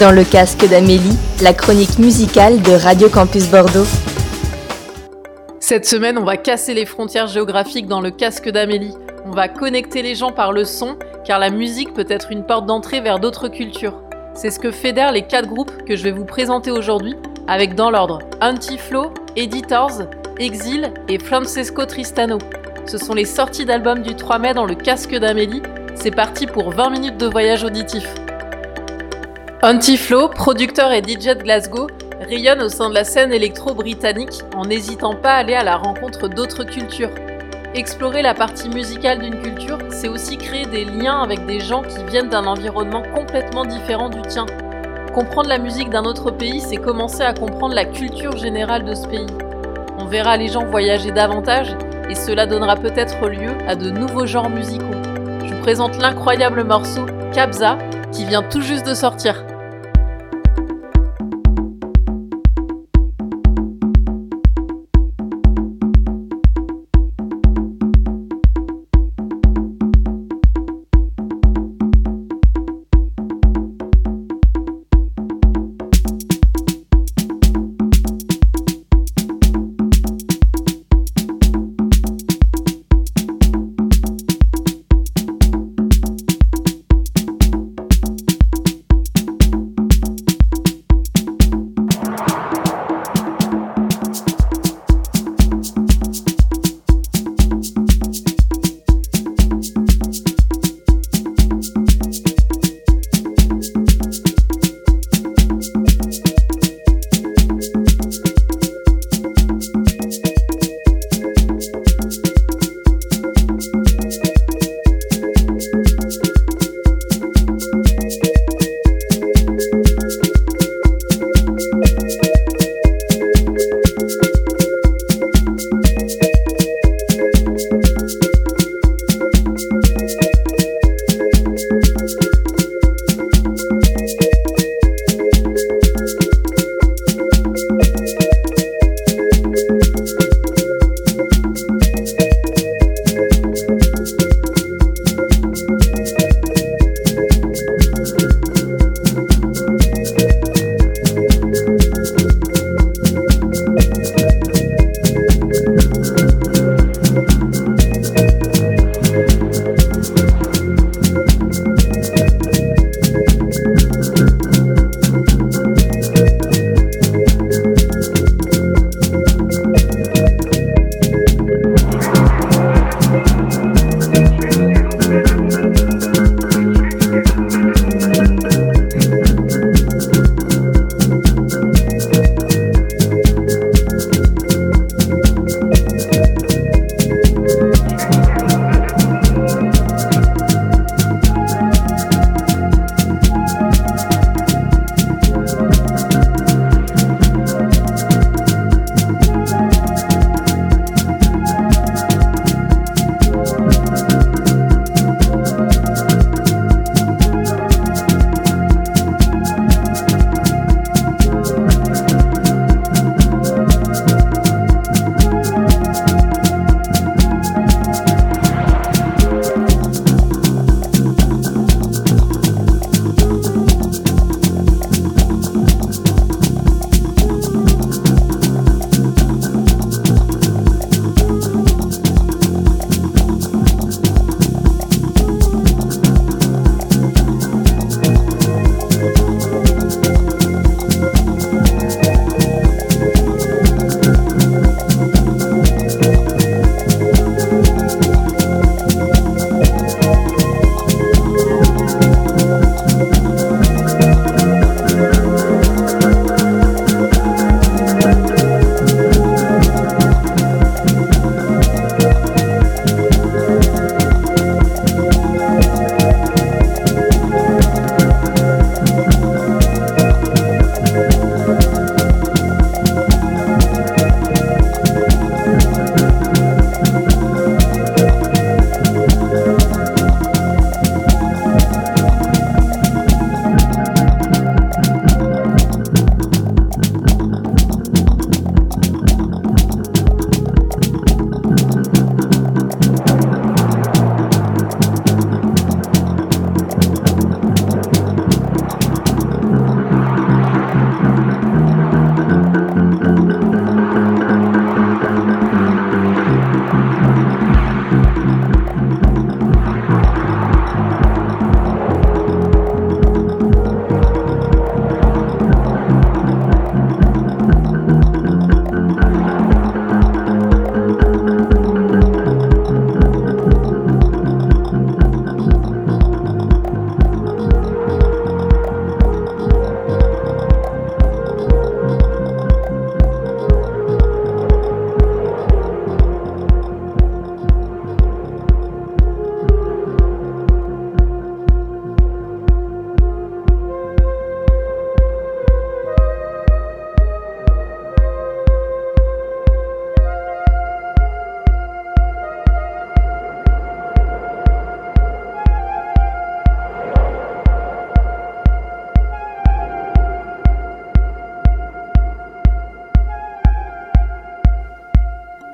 Dans le casque d'Amélie, la chronique musicale de Radio Campus Bordeaux. Cette semaine, on va casser les frontières géographiques dans le casque d'Amélie. On va connecter les gens par le son, car la musique peut être une porte d'entrée vers d'autres cultures. C'est ce que fédèrent les quatre groupes que je vais vous présenter aujourd'hui, avec dans l'ordre Antiflow, Editors, Exil et Francesco Tristano. Ce sont les sorties d'albums du 3 mai dans le casque d'Amélie. C'est parti pour 20 minutes de voyage auditif. Antiflow, producteur et DJ de Glasgow, rayonne au sein de la scène électro-britannique en n'hésitant pas à aller à la rencontre d'autres cultures. Explorer la partie musicale d'une culture, c'est aussi créer des liens avec des gens qui viennent d'un environnement complètement différent du tien. Comprendre la musique d'un autre pays, c'est commencer à comprendre la culture générale de ce pays. On verra les gens voyager davantage et cela donnera peut-être lieu à de nouveaux genres musicaux. Je vous présente l'incroyable morceau Kabza qui vient tout juste de sortir.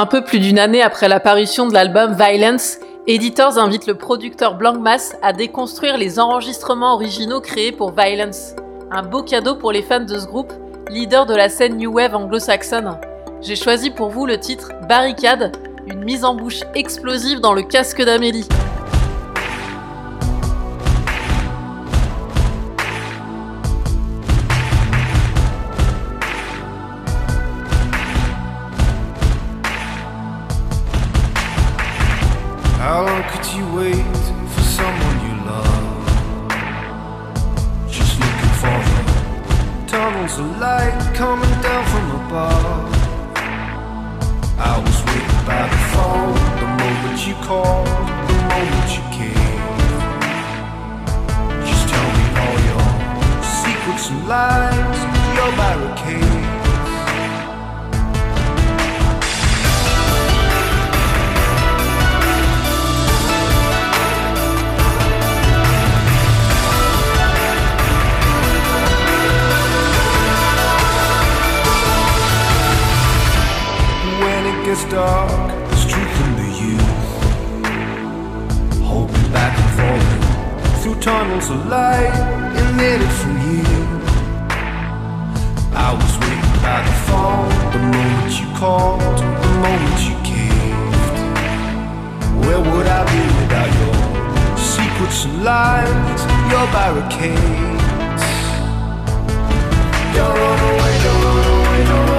Un peu plus d'une année après l'apparition de l'album Violence, Editors invite le producteur Blankmas à déconstruire les enregistrements originaux créés pour Violence. Un beau cadeau pour les fans de ce groupe, leader de la scène New Wave anglo-saxonne. J'ai choisi pour vous le titre Barricade, une mise en bouche explosive dans le casque d'Amélie. Coming down from above. I was waiting by the phone the moment you called, the moment you came. Just tell me all your secrets and lies, your barricades? Don't run away, don't run away, don't run away,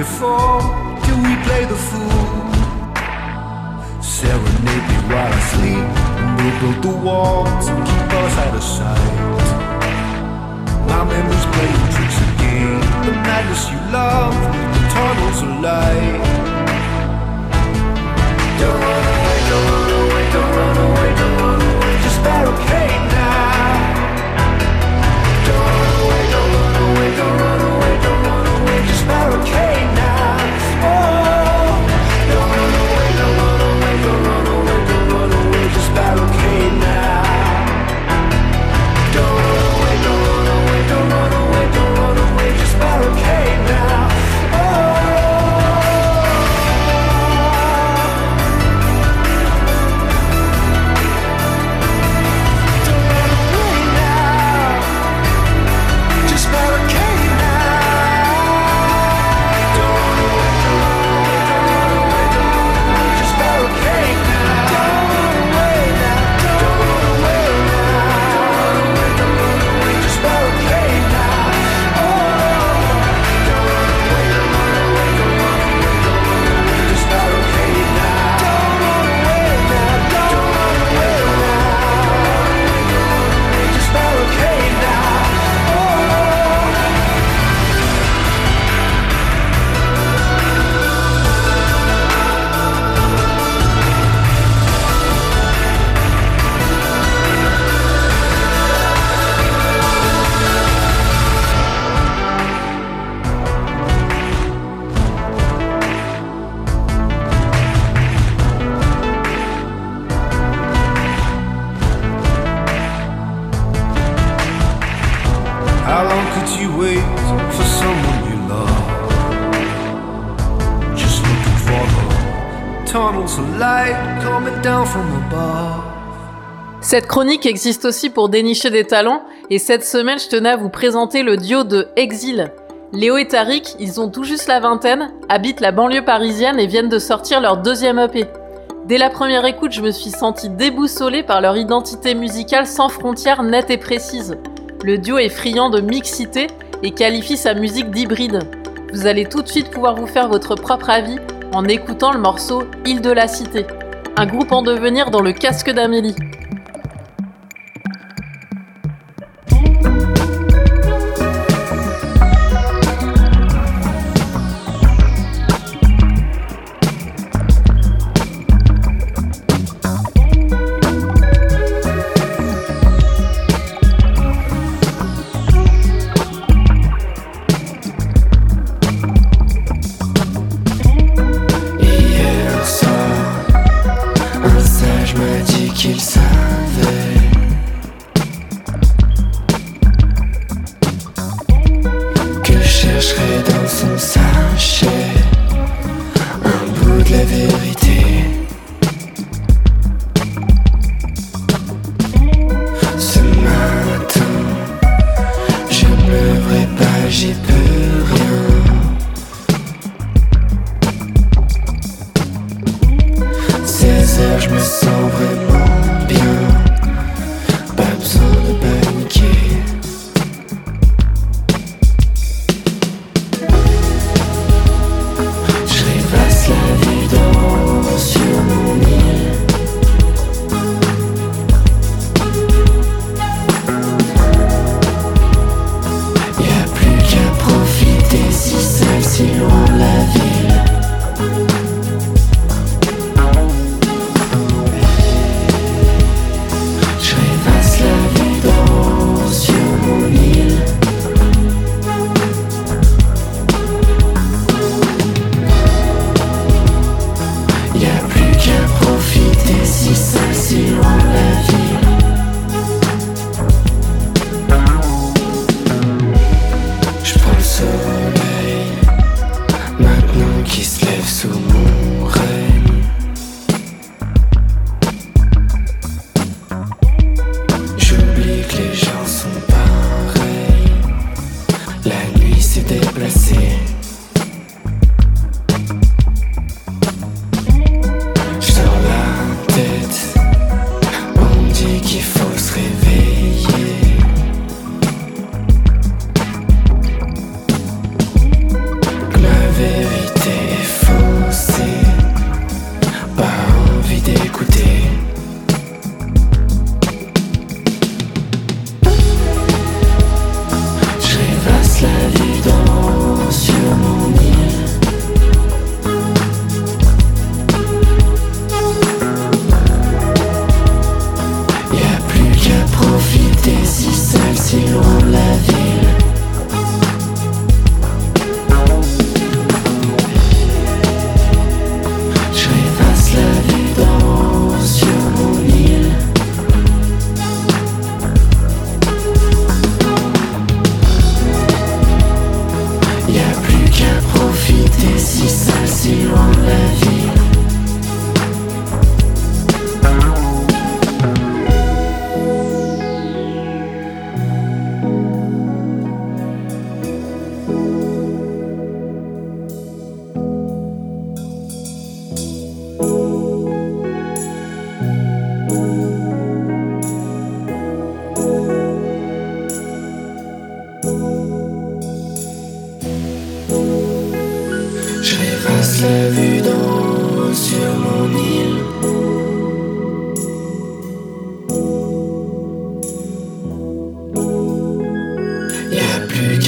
before? Do we play the fool? Serenade me while I sleep, and we'll build the walls and keep us out of sight. My memories playing tricks again. The madness you love, the tunnels of light. Don't Cette chronique existe aussi pour dénicher des talents, et cette semaine je tenais à vous présenter le duo de Exil. Léo et Tariq, ils ont tout juste la vingtaine, habitent la banlieue parisienne et viennent de sortir leur deuxième EP. Dès la première écoute, je me suis sentie déboussolée par leur identité musicale sans frontières nette et précise. Le duo est friand de mixité et qualifie sa musique d'hybride. Vous allez tout de suite pouvoir vous faire votre propre avis en écoutant le morceau Île de la Cité, un groupe en devenir dans le casque d'Amélie.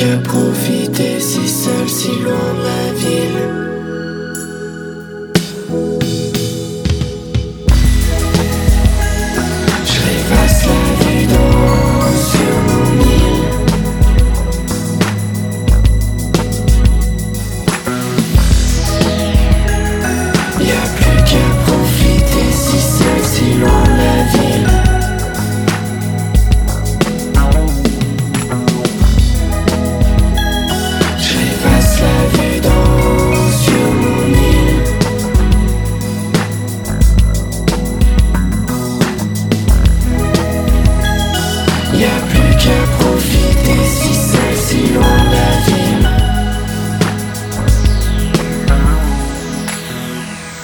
Qu'à profiter si seul, si loin de la ville.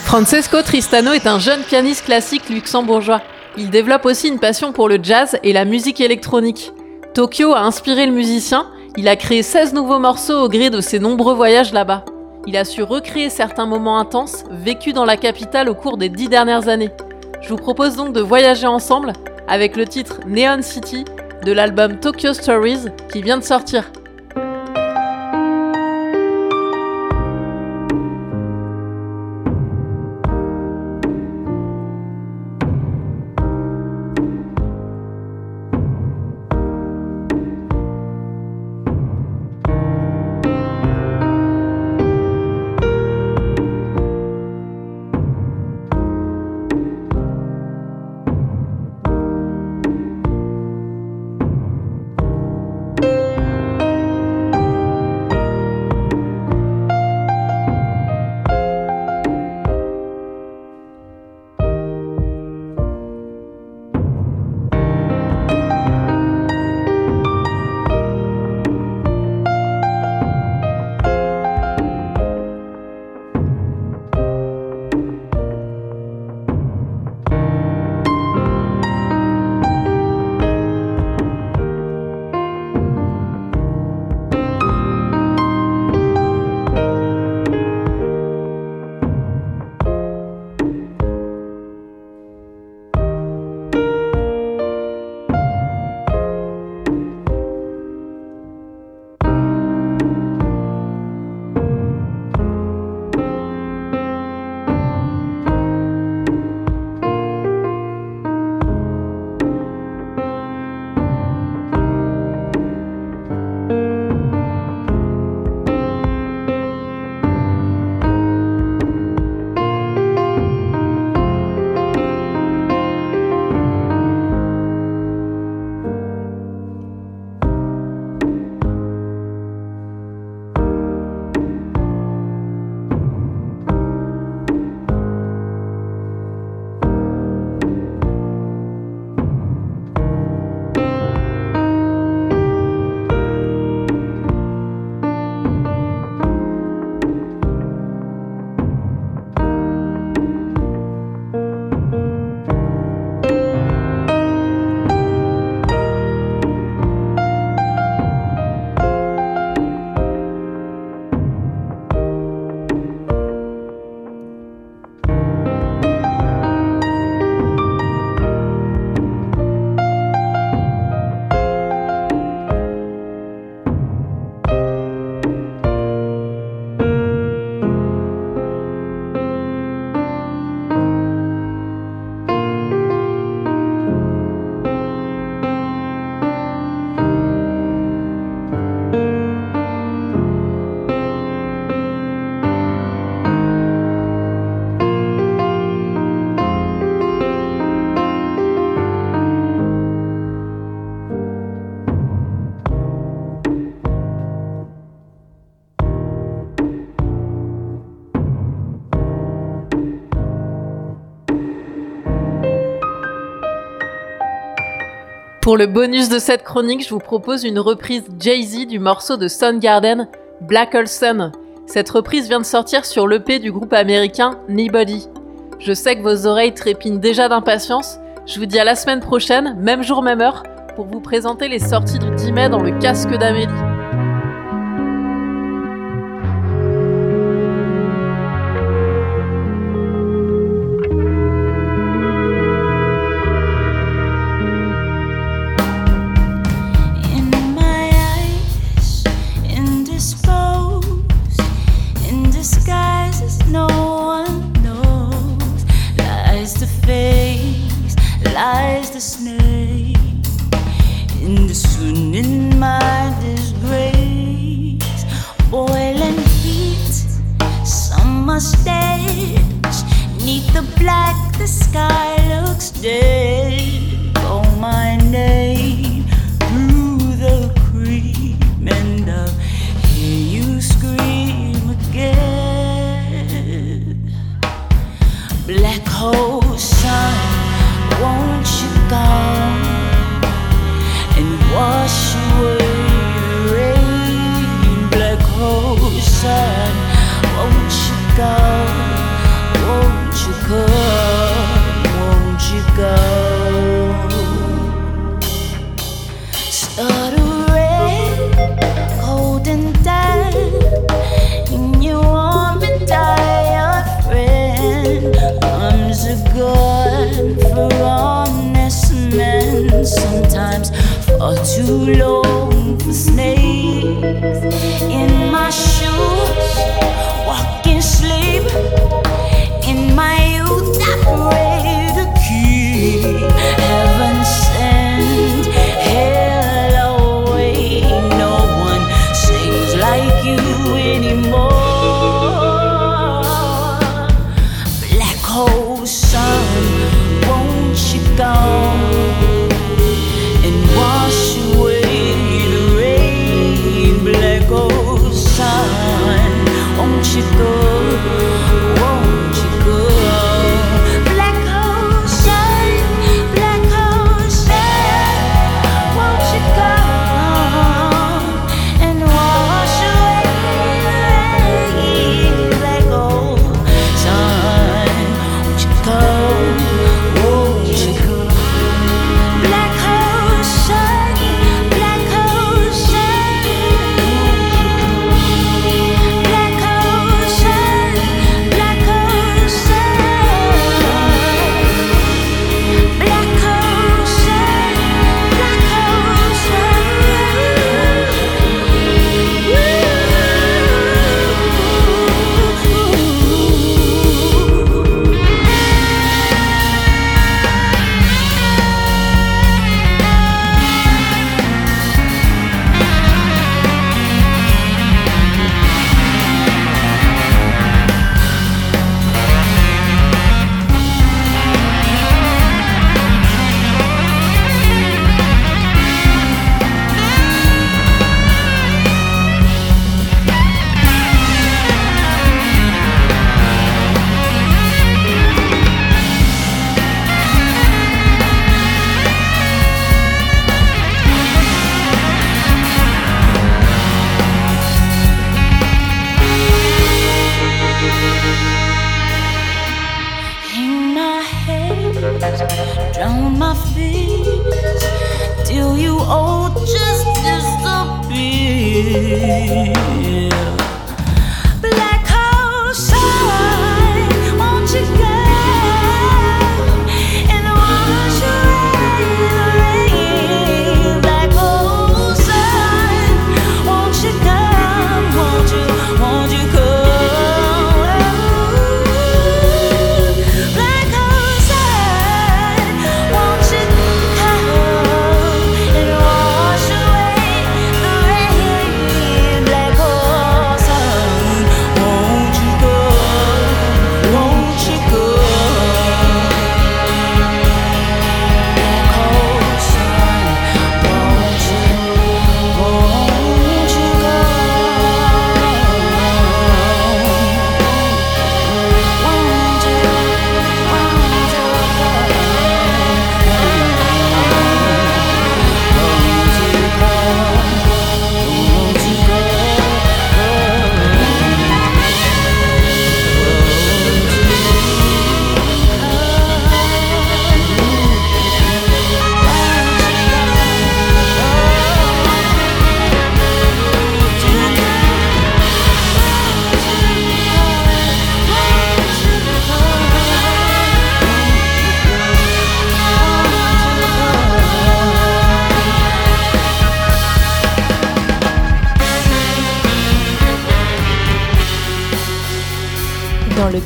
Francesco Tristano est un jeune pianiste classique luxembourgeois. Il développe aussi une passion pour le jazz et la musique électronique. Tokyo a inspiré le musicien, il a créé 16 nouveaux morceaux au gré de ses nombreux voyages là-bas. Il a su recréer certains moments intenses vécus dans la capitale au cours des dix dernières années. Je vous propose donc de voyager ensemble avec le titre Neon City de l'album Tokyo Stories qui vient de sortir. Pour le bonus de cette chronique, je vous propose une reprise Jay-Z du morceau de Soundgarden, Black Hole Sun. Cette reprise vient de sortir sur l'EP du groupe américain Nobody. Je sais que vos oreilles trépignent déjà d'impatience. Je vous dis à la semaine prochaine, même jour, même heure, pour vous présenter les sorties du 10 mai dans le casque d'Amélie.